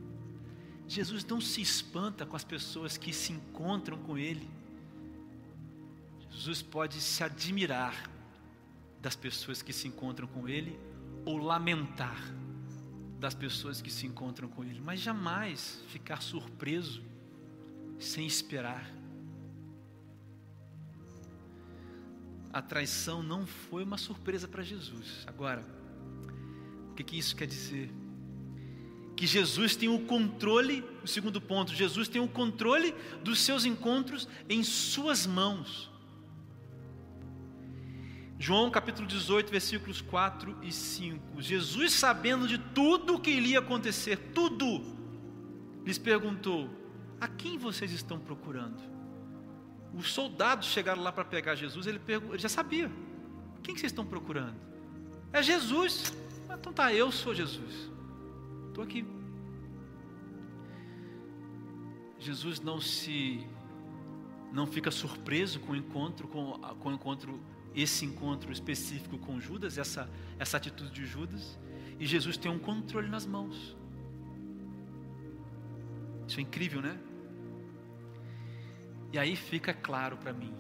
Jesus não se espanta com as pessoas que se encontram com Ele. Jesus pode se admirar das pessoas que se encontram com Ele ou lamentar das pessoas que se encontram com Ele, mas jamais ficar surpreso sem esperar. A traição não foi uma surpresa para Jesus. Agora, o que, que isso quer dizer? Que Jesus tem o controle, o segundo ponto, Jesus tem o controle dos seus encontros em suas mãos. João capítulo 18, versículos 4 e 5. Jesus, sabendo de tudo o que iria acontecer, tudo, lhes perguntou: A quem vocês estão procurando? Os soldados chegaram lá para pegar Jesus, ele, ele já sabia: Quem que vocês estão procurando? É Jesus. Ah, então tá, eu sou Jesus. Estou aqui. Jesus não se não fica surpreso com o encontro com, com o encontro esse encontro específico com Judas, essa, essa atitude de Judas, e Jesus tem um controle nas mãos. Isso é incrível, né? E aí fica claro para mim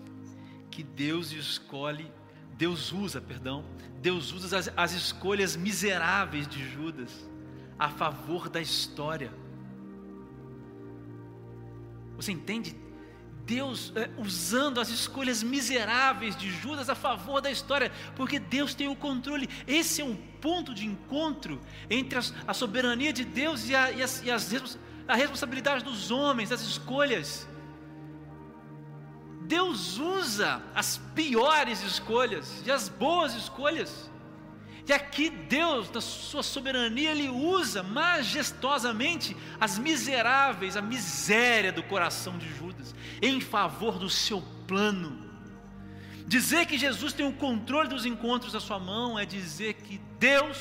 que Deus escolhe, Deus usa, perdão, Deus usa as, as escolhas miseráveis de Judas a favor da história. Você entende? Deus é, usando as escolhas miseráveis de Judas a favor da história, porque Deus tem o controle. Esse é um ponto de encontro entre as, a soberania de Deus e, a, e, as, e as, a responsabilidade dos homens, as escolhas. Deus usa as piores escolhas e as boas escolhas. E aqui Deus, na sua soberania, Ele usa majestosamente as miseráveis, a miséria do coração de Judas, em favor do seu plano. Dizer que Jesus tem o controle dos encontros da sua mão é dizer que Deus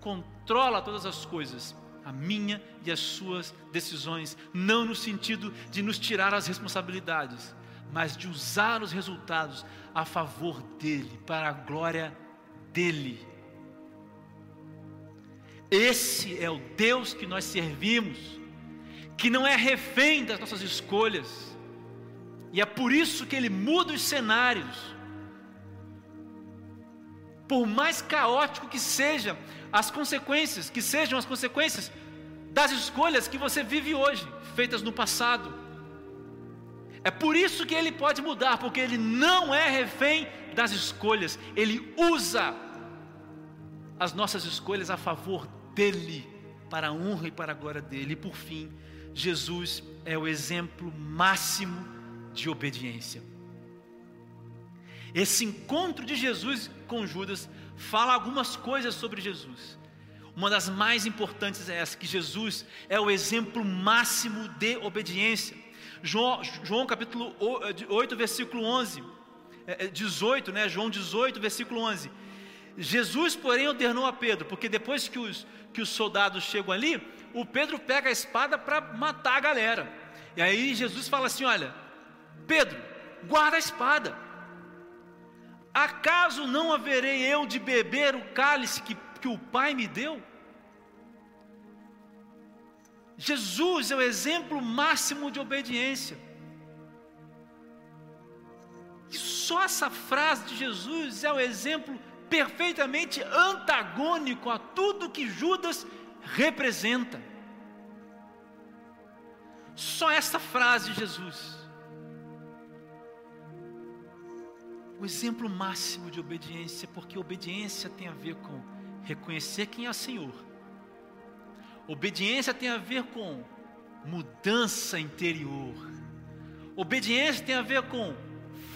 controla todas as coisas, a minha e as suas decisões, não no sentido de nos tirar as responsabilidades, mas de usar os resultados a favor dele, para a glória dele. Esse é o Deus que nós servimos, que não é refém das nossas escolhas, e é por isso que ele muda os cenários. Por mais caótico que sejam as consequências, que sejam as consequências das escolhas que você vive hoje, feitas no passado. É por isso que ele pode mudar, porque ele não é refém das escolhas, Ele usa as nossas escolhas a favor dEle, para a honra e para a glória dEle. E por fim, Jesus é o exemplo máximo de obediência. Esse encontro de Jesus com Judas fala algumas coisas sobre Jesus. Uma das mais importantes é essa: que Jesus é o exemplo máximo de obediência. João, João capítulo 8, versículo 11 18, é, é, né? João 18, versículo 11. Jesus, porém, ordenou a Pedro, porque depois que os, que os soldados chegam ali, o Pedro pega a espada para matar a galera. E aí Jesus fala assim: Olha, Pedro, guarda a espada. Acaso não haverei eu de beber o cálice que, que o Pai me deu? Jesus é o exemplo máximo de obediência. E só essa frase de Jesus é o exemplo perfeitamente antagônico a tudo que Judas representa. Só essa frase de Jesus. O exemplo máximo de obediência, porque obediência tem a ver com reconhecer quem é o Senhor. Obediência tem a ver com mudança interior. Obediência tem a ver com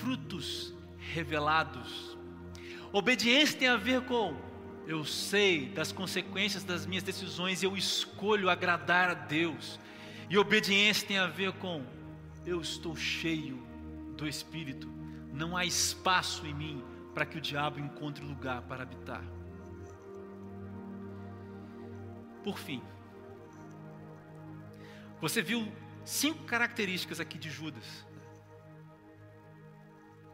frutos revelados. Obediência tem a ver com eu sei das consequências das minhas decisões, eu escolho agradar a Deus. E obediência tem a ver com eu estou cheio do Espírito, não há espaço em mim para que o diabo encontre lugar para habitar. Por fim, você viu cinco características aqui de Judas.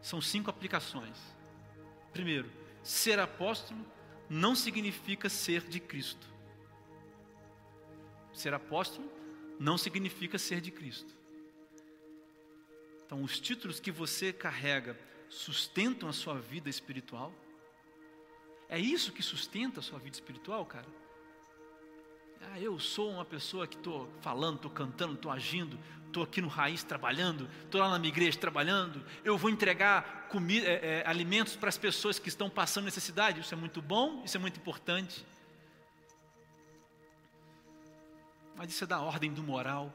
São cinco aplicações. Primeiro, ser apóstolo não significa ser de Cristo. Ser apóstolo não significa ser de Cristo. Então, os títulos que você carrega sustentam a sua vida espiritual? É isso que sustenta a sua vida espiritual, cara? Ah, eu sou uma pessoa que estou falando, estou cantando, estou agindo, estou aqui no raiz trabalhando, estou lá na minha igreja trabalhando, eu vou entregar comida, é, é, alimentos para as pessoas que estão passando necessidade. Isso é muito bom, isso é muito importante. Mas isso é da ordem do moral.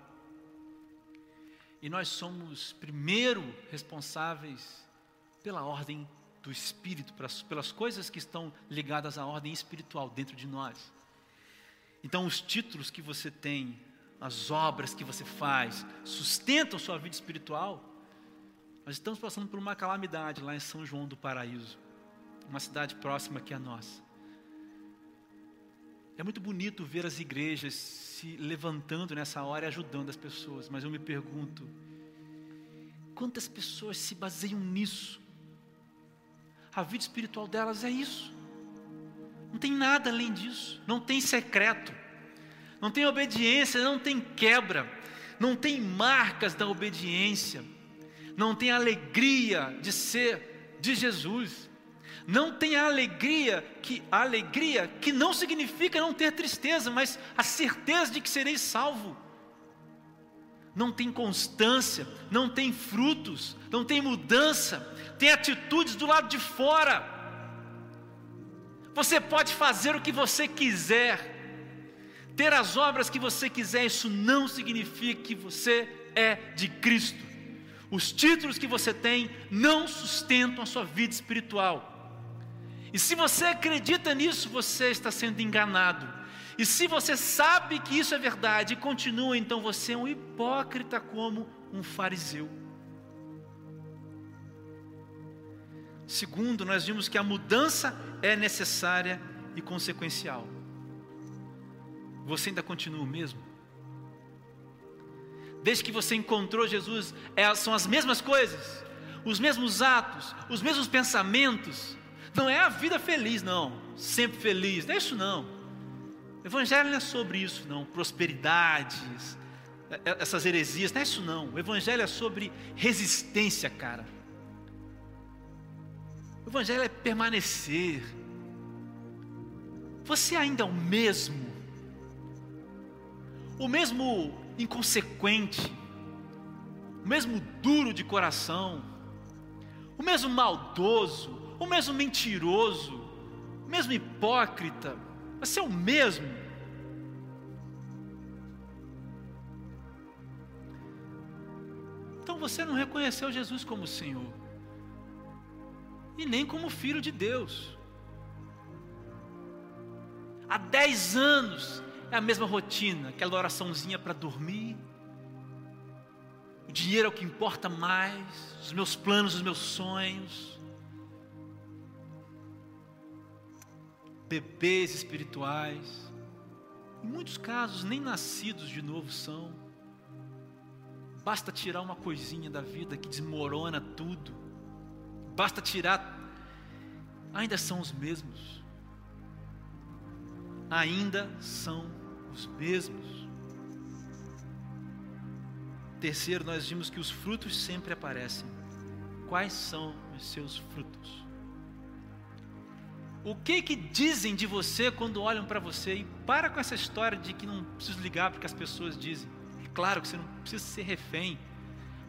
E nós somos primeiro responsáveis pela ordem do espírito, pelas, pelas coisas que estão ligadas à ordem espiritual dentro de nós. Então, os títulos que você tem, as obras que você faz, sustentam sua vida espiritual. Nós estamos passando por uma calamidade lá em São João do Paraíso, uma cidade próxima aqui a nós. É muito bonito ver as igrejas se levantando nessa hora e ajudando as pessoas, mas eu me pergunto: quantas pessoas se baseiam nisso? A vida espiritual delas é isso. Não tem nada além disso. Não tem secreto. Não tem obediência, não tem quebra. Não tem marcas da obediência. Não tem alegria de ser de Jesus. Não tem a alegria que a alegria que não significa não ter tristeza, mas a certeza de que serei salvo. Não tem constância, não tem frutos, não tem mudança, tem atitudes do lado de fora você pode fazer o que você quiser, ter as obras que você quiser, isso não significa que você é de Cristo. Os títulos que você tem não sustentam a sua vida espiritual. E se você acredita nisso, você está sendo enganado. E se você sabe que isso é verdade e continua, então você é um hipócrita como um fariseu. Segundo, nós vimos que a mudança é necessária e consequencial. Você ainda continua o mesmo? Desde que você encontrou Jesus, é, são as mesmas coisas, os mesmos atos, os mesmos pensamentos. Não é a vida feliz, não, sempre feliz, não é isso não. O Evangelho não é sobre isso, não, prosperidades, é, é, essas heresias, não é isso não. O Evangelho é sobre resistência, cara o Evangelho é permanecer. Você ainda é o mesmo, o mesmo inconsequente, o mesmo duro de coração, o mesmo maldoso, o mesmo mentiroso, o mesmo hipócrita. Você é o mesmo. Então você não reconheceu Jesus como Senhor e nem como filho de Deus. Há dez anos é a mesma rotina, aquela oraçãozinha para dormir. O dinheiro é o que importa mais, os meus planos, os meus sonhos. Bebês espirituais, em muitos casos nem nascidos de novo são. Basta tirar uma coisinha da vida que desmorona tudo basta tirar, ainda são os mesmos. Ainda são os mesmos. Terceiro, nós vimos que os frutos sempre aparecem. Quais são os seus frutos? O que que dizem de você quando olham para você? E para com essa história de que não preciso ligar porque as pessoas dizem. É claro que você não precisa ser refém.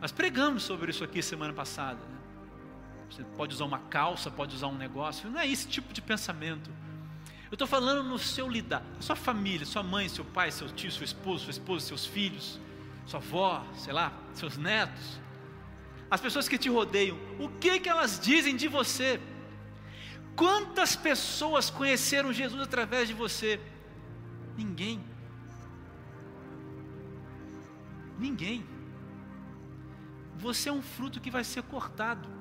Nós pregamos sobre isso aqui semana passada. Né? Você pode usar uma calça, pode usar um negócio. Não é esse tipo de pensamento. Eu estou falando no seu lidar, sua família, sua mãe, seu pai, seu tio, seu esposo, sua esposa, seus filhos, sua avó, sei lá, seus netos. As pessoas que te rodeiam, o que que elas dizem de você? Quantas pessoas conheceram Jesus através de você? Ninguém. Ninguém. Você é um fruto que vai ser cortado.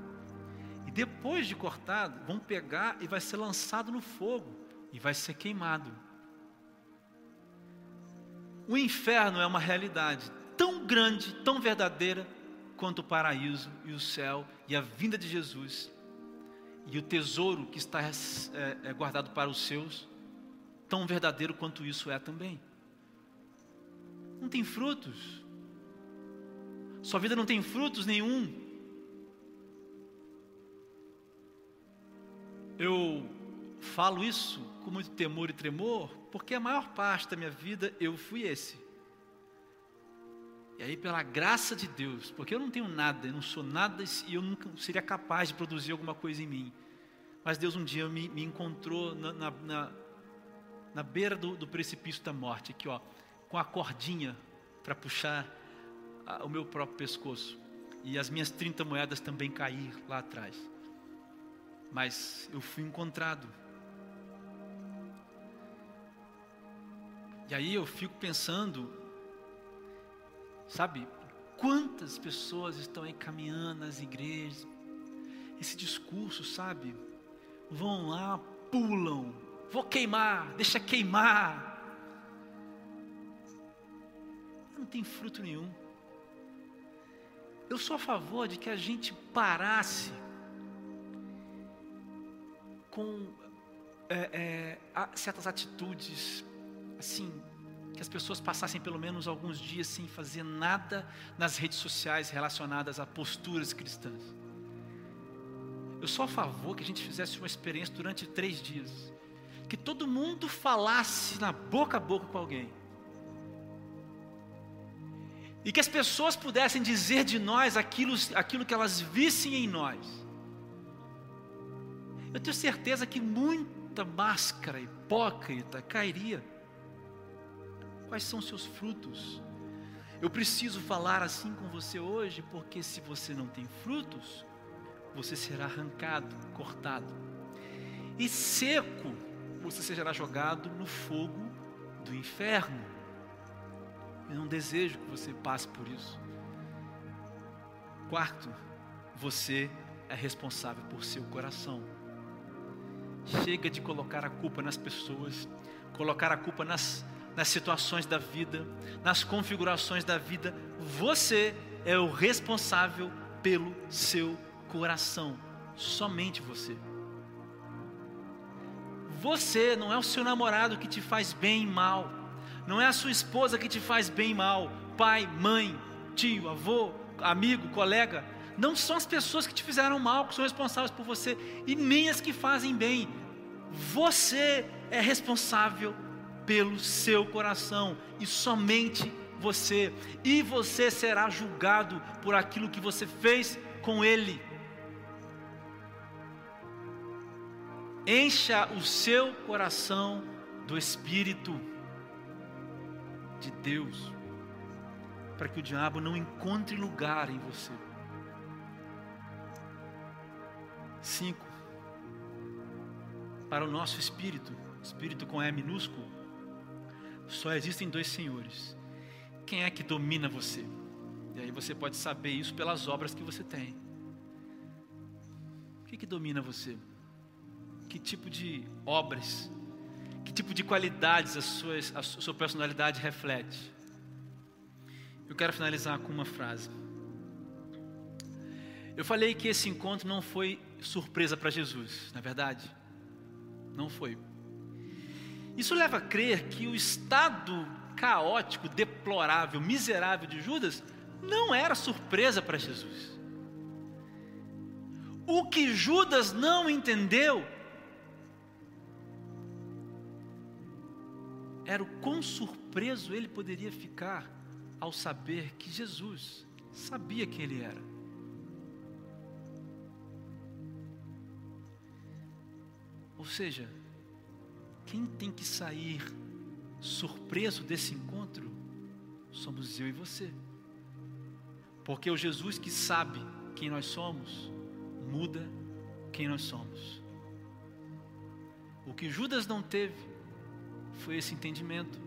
Depois de cortado, vão pegar e vai ser lançado no fogo e vai ser queimado. O inferno é uma realidade tão grande, tão verdadeira quanto o paraíso e o céu e a vinda de Jesus e o tesouro que está é, é, guardado para os seus, tão verdadeiro quanto isso é também. Não tem frutos. Sua vida não tem frutos nenhum. Eu falo isso com muito temor e tremor, porque a maior parte da minha vida eu fui esse. E aí, pela graça de Deus, porque eu não tenho nada, eu não sou nada e eu nunca seria capaz de produzir alguma coisa em mim. Mas Deus um dia me, me encontrou na, na, na, na beira do, do, precipício da morte, aqui ó, com a cordinha para puxar a, o meu próprio pescoço. E as minhas 30 moedas também cair lá atrás. Mas eu fui encontrado. E aí eu fico pensando Sabe, quantas pessoas estão aí caminhando nas igrejas, esse discurso, sabe? Vão lá, pulam, vou queimar, deixa queimar. Não tem fruto nenhum. Eu sou a favor de que a gente parasse com é, é, certas atitudes, assim, que as pessoas passassem pelo menos alguns dias sem fazer nada nas redes sociais relacionadas a posturas cristãs. Eu sou a favor que a gente fizesse uma experiência durante três dias, que todo mundo falasse na boca a boca com alguém, e que as pessoas pudessem dizer de nós aquilo, aquilo que elas vissem em nós. Eu tenho certeza que muita máscara hipócrita cairia. Quais são seus frutos? Eu preciso falar assim com você hoje, porque se você não tem frutos, você será arrancado, cortado. E seco, você será jogado no fogo do inferno. Eu não desejo que você passe por isso. Quarto, você é responsável por seu coração. Chega de colocar a culpa nas pessoas, colocar a culpa nas nas situações da vida, nas configurações da vida, você é o responsável pelo seu coração, somente você. Você não é o seu namorado que te faz bem e mal, não é a sua esposa que te faz bem e mal, pai, mãe, tio, avô, amigo, colega, não são as pessoas que te fizeram mal que são responsáveis por você, e nem as que fazem bem. Você é responsável pelo seu coração e somente você, e você será julgado por aquilo que você fez com ele. Encha o seu coração do Espírito de Deus, para que o diabo não encontre lugar em você. Cinco, para o nosso espírito, espírito com E minúsculo, só existem dois senhores. Quem é que domina você? E aí você pode saber isso pelas obras que você tem. O que, que domina você? Que tipo de obras? Que tipo de qualidades a sua, a sua personalidade reflete? Eu quero finalizar com uma frase. Eu falei que esse encontro não foi surpresa para Jesus, na é verdade? Não foi. Isso leva a crer que o estado caótico, deplorável, miserável de Judas não era surpresa para Jesus. O que Judas não entendeu era o quão surpreso ele poderia ficar ao saber que Jesus sabia quem ele era. Ou seja, quem tem que sair surpreso desse encontro somos eu e você. Porque o Jesus que sabe quem nós somos, muda quem nós somos. O que Judas não teve foi esse entendimento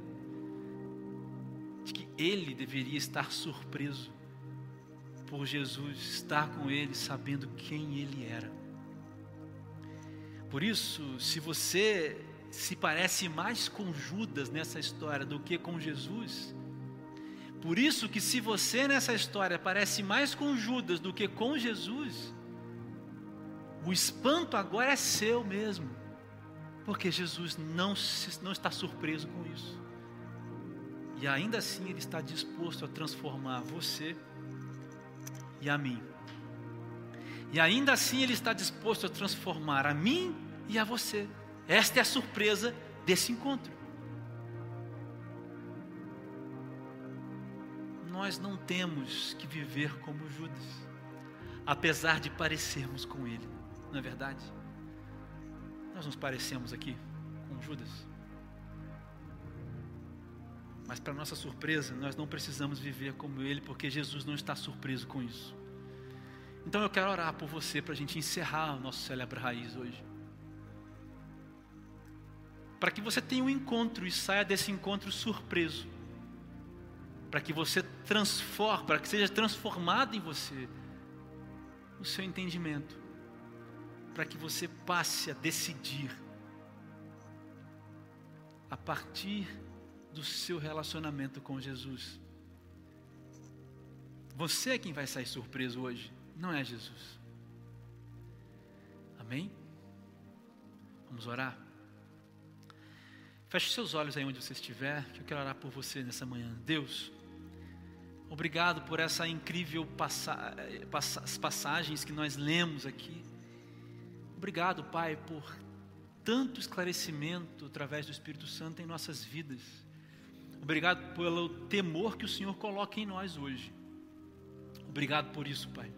de que ele deveria estar surpreso por Jesus estar com ele, sabendo quem ele era. Por isso, se você se parece mais com Judas nessa história do que com Jesus, por isso que se você nessa história parece mais com Judas do que com Jesus, o espanto agora é seu mesmo, porque Jesus não, não está surpreso com isso. E ainda assim Ele está disposto a transformar você e a mim. E ainda assim Ele está disposto a transformar a mim e a você. Esta é a surpresa desse encontro. Nós não temos que viver como Judas, apesar de parecermos com Ele, não é verdade? Nós nos parecemos aqui com Judas. Mas, para nossa surpresa, nós não precisamos viver como Ele, porque Jesus não está surpreso com isso. Então eu quero orar por você para a gente encerrar o nosso Celebra Raiz hoje. Para que você tenha um encontro e saia desse encontro surpreso. Para que você transforme, para que seja transformado em você o seu entendimento. Para que você passe a decidir a partir do seu relacionamento com Jesus. Você é quem vai sair surpreso hoje, não é Jesus. Amém? Vamos orar? Feche seus olhos aí onde você estiver, que eu quero orar por você nessa manhã. Deus, obrigado por essa incrível passa passagens que nós lemos aqui. Obrigado, Pai, por tanto esclarecimento através do Espírito Santo em nossas vidas. Obrigado pelo temor que o Senhor coloca em nós hoje. Obrigado por isso, Pai.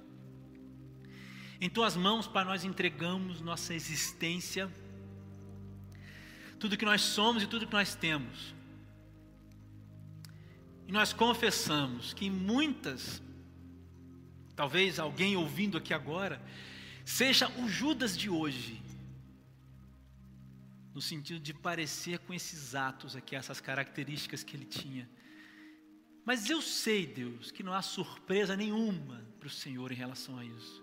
Em tuas mãos, Pai, nós entregamos nossa existência, tudo que nós somos e tudo que nós temos. E nós confessamos que muitas, talvez alguém ouvindo aqui agora, seja o Judas de hoje, no sentido de parecer com esses atos aqui, essas características que ele tinha. Mas eu sei, Deus, que não há surpresa nenhuma para o Senhor em relação a isso.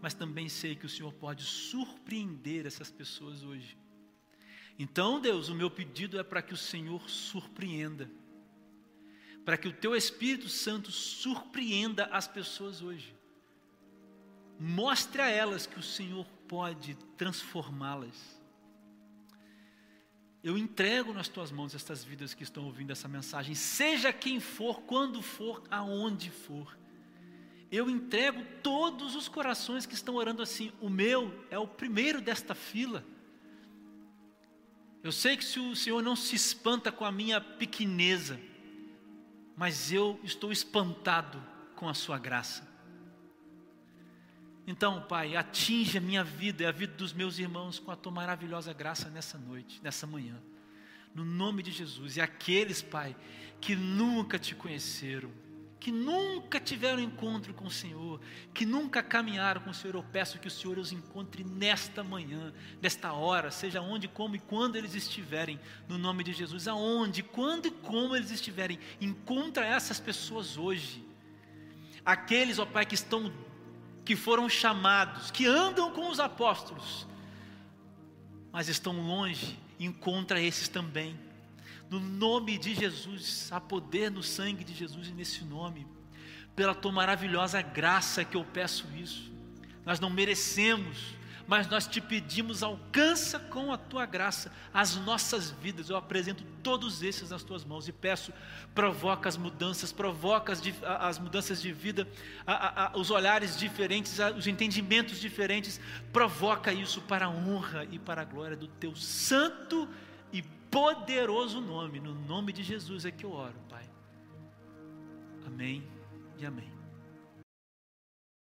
Mas também sei que o Senhor pode surpreender essas pessoas hoje. Então, Deus, o meu pedido é para que o Senhor surpreenda. Para que o teu Espírito Santo surpreenda as pessoas hoje. Mostre a elas que o Senhor pode transformá-las eu entrego nas tuas mãos estas vidas que estão ouvindo essa mensagem, seja quem for, quando for, aonde for. Eu entrego todos os corações que estão orando assim. O meu é o primeiro desta fila. Eu sei que se o Senhor não se espanta com a minha pequeneza, mas eu estou espantado com a sua graça. Então, Pai, atinge a minha vida e a vida dos meus irmãos com a tua maravilhosa graça nessa noite, nessa manhã. No nome de Jesus. E aqueles, Pai, que nunca te conheceram, que nunca tiveram encontro com o Senhor, que nunca caminharam com o Senhor, eu peço que o Senhor os encontre nesta manhã, nesta hora, seja onde, como e quando eles estiverem, no nome de Jesus, aonde, quando e como eles estiverem, encontra essas pessoas hoje. Aqueles, ó Pai, que estão que foram chamados, que andam com os apóstolos, mas estão longe, encontra esses também. No nome de Jesus, há poder no sangue de Jesus e nesse nome, pela tua maravilhosa graça que eu peço isso. Nós não merecemos, mas nós te pedimos, alcança com a tua graça as nossas vidas. Eu apresento todos esses nas tuas mãos e peço, provoca as mudanças, provoca as, as mudanças de vida, a, a, os olhares diferentes, os entendimentos diferentes, provoca isso para a honra e para a glória do teu santo poderoso nome. No nome de Jesus é que eu oro, Pai. Amém e amém.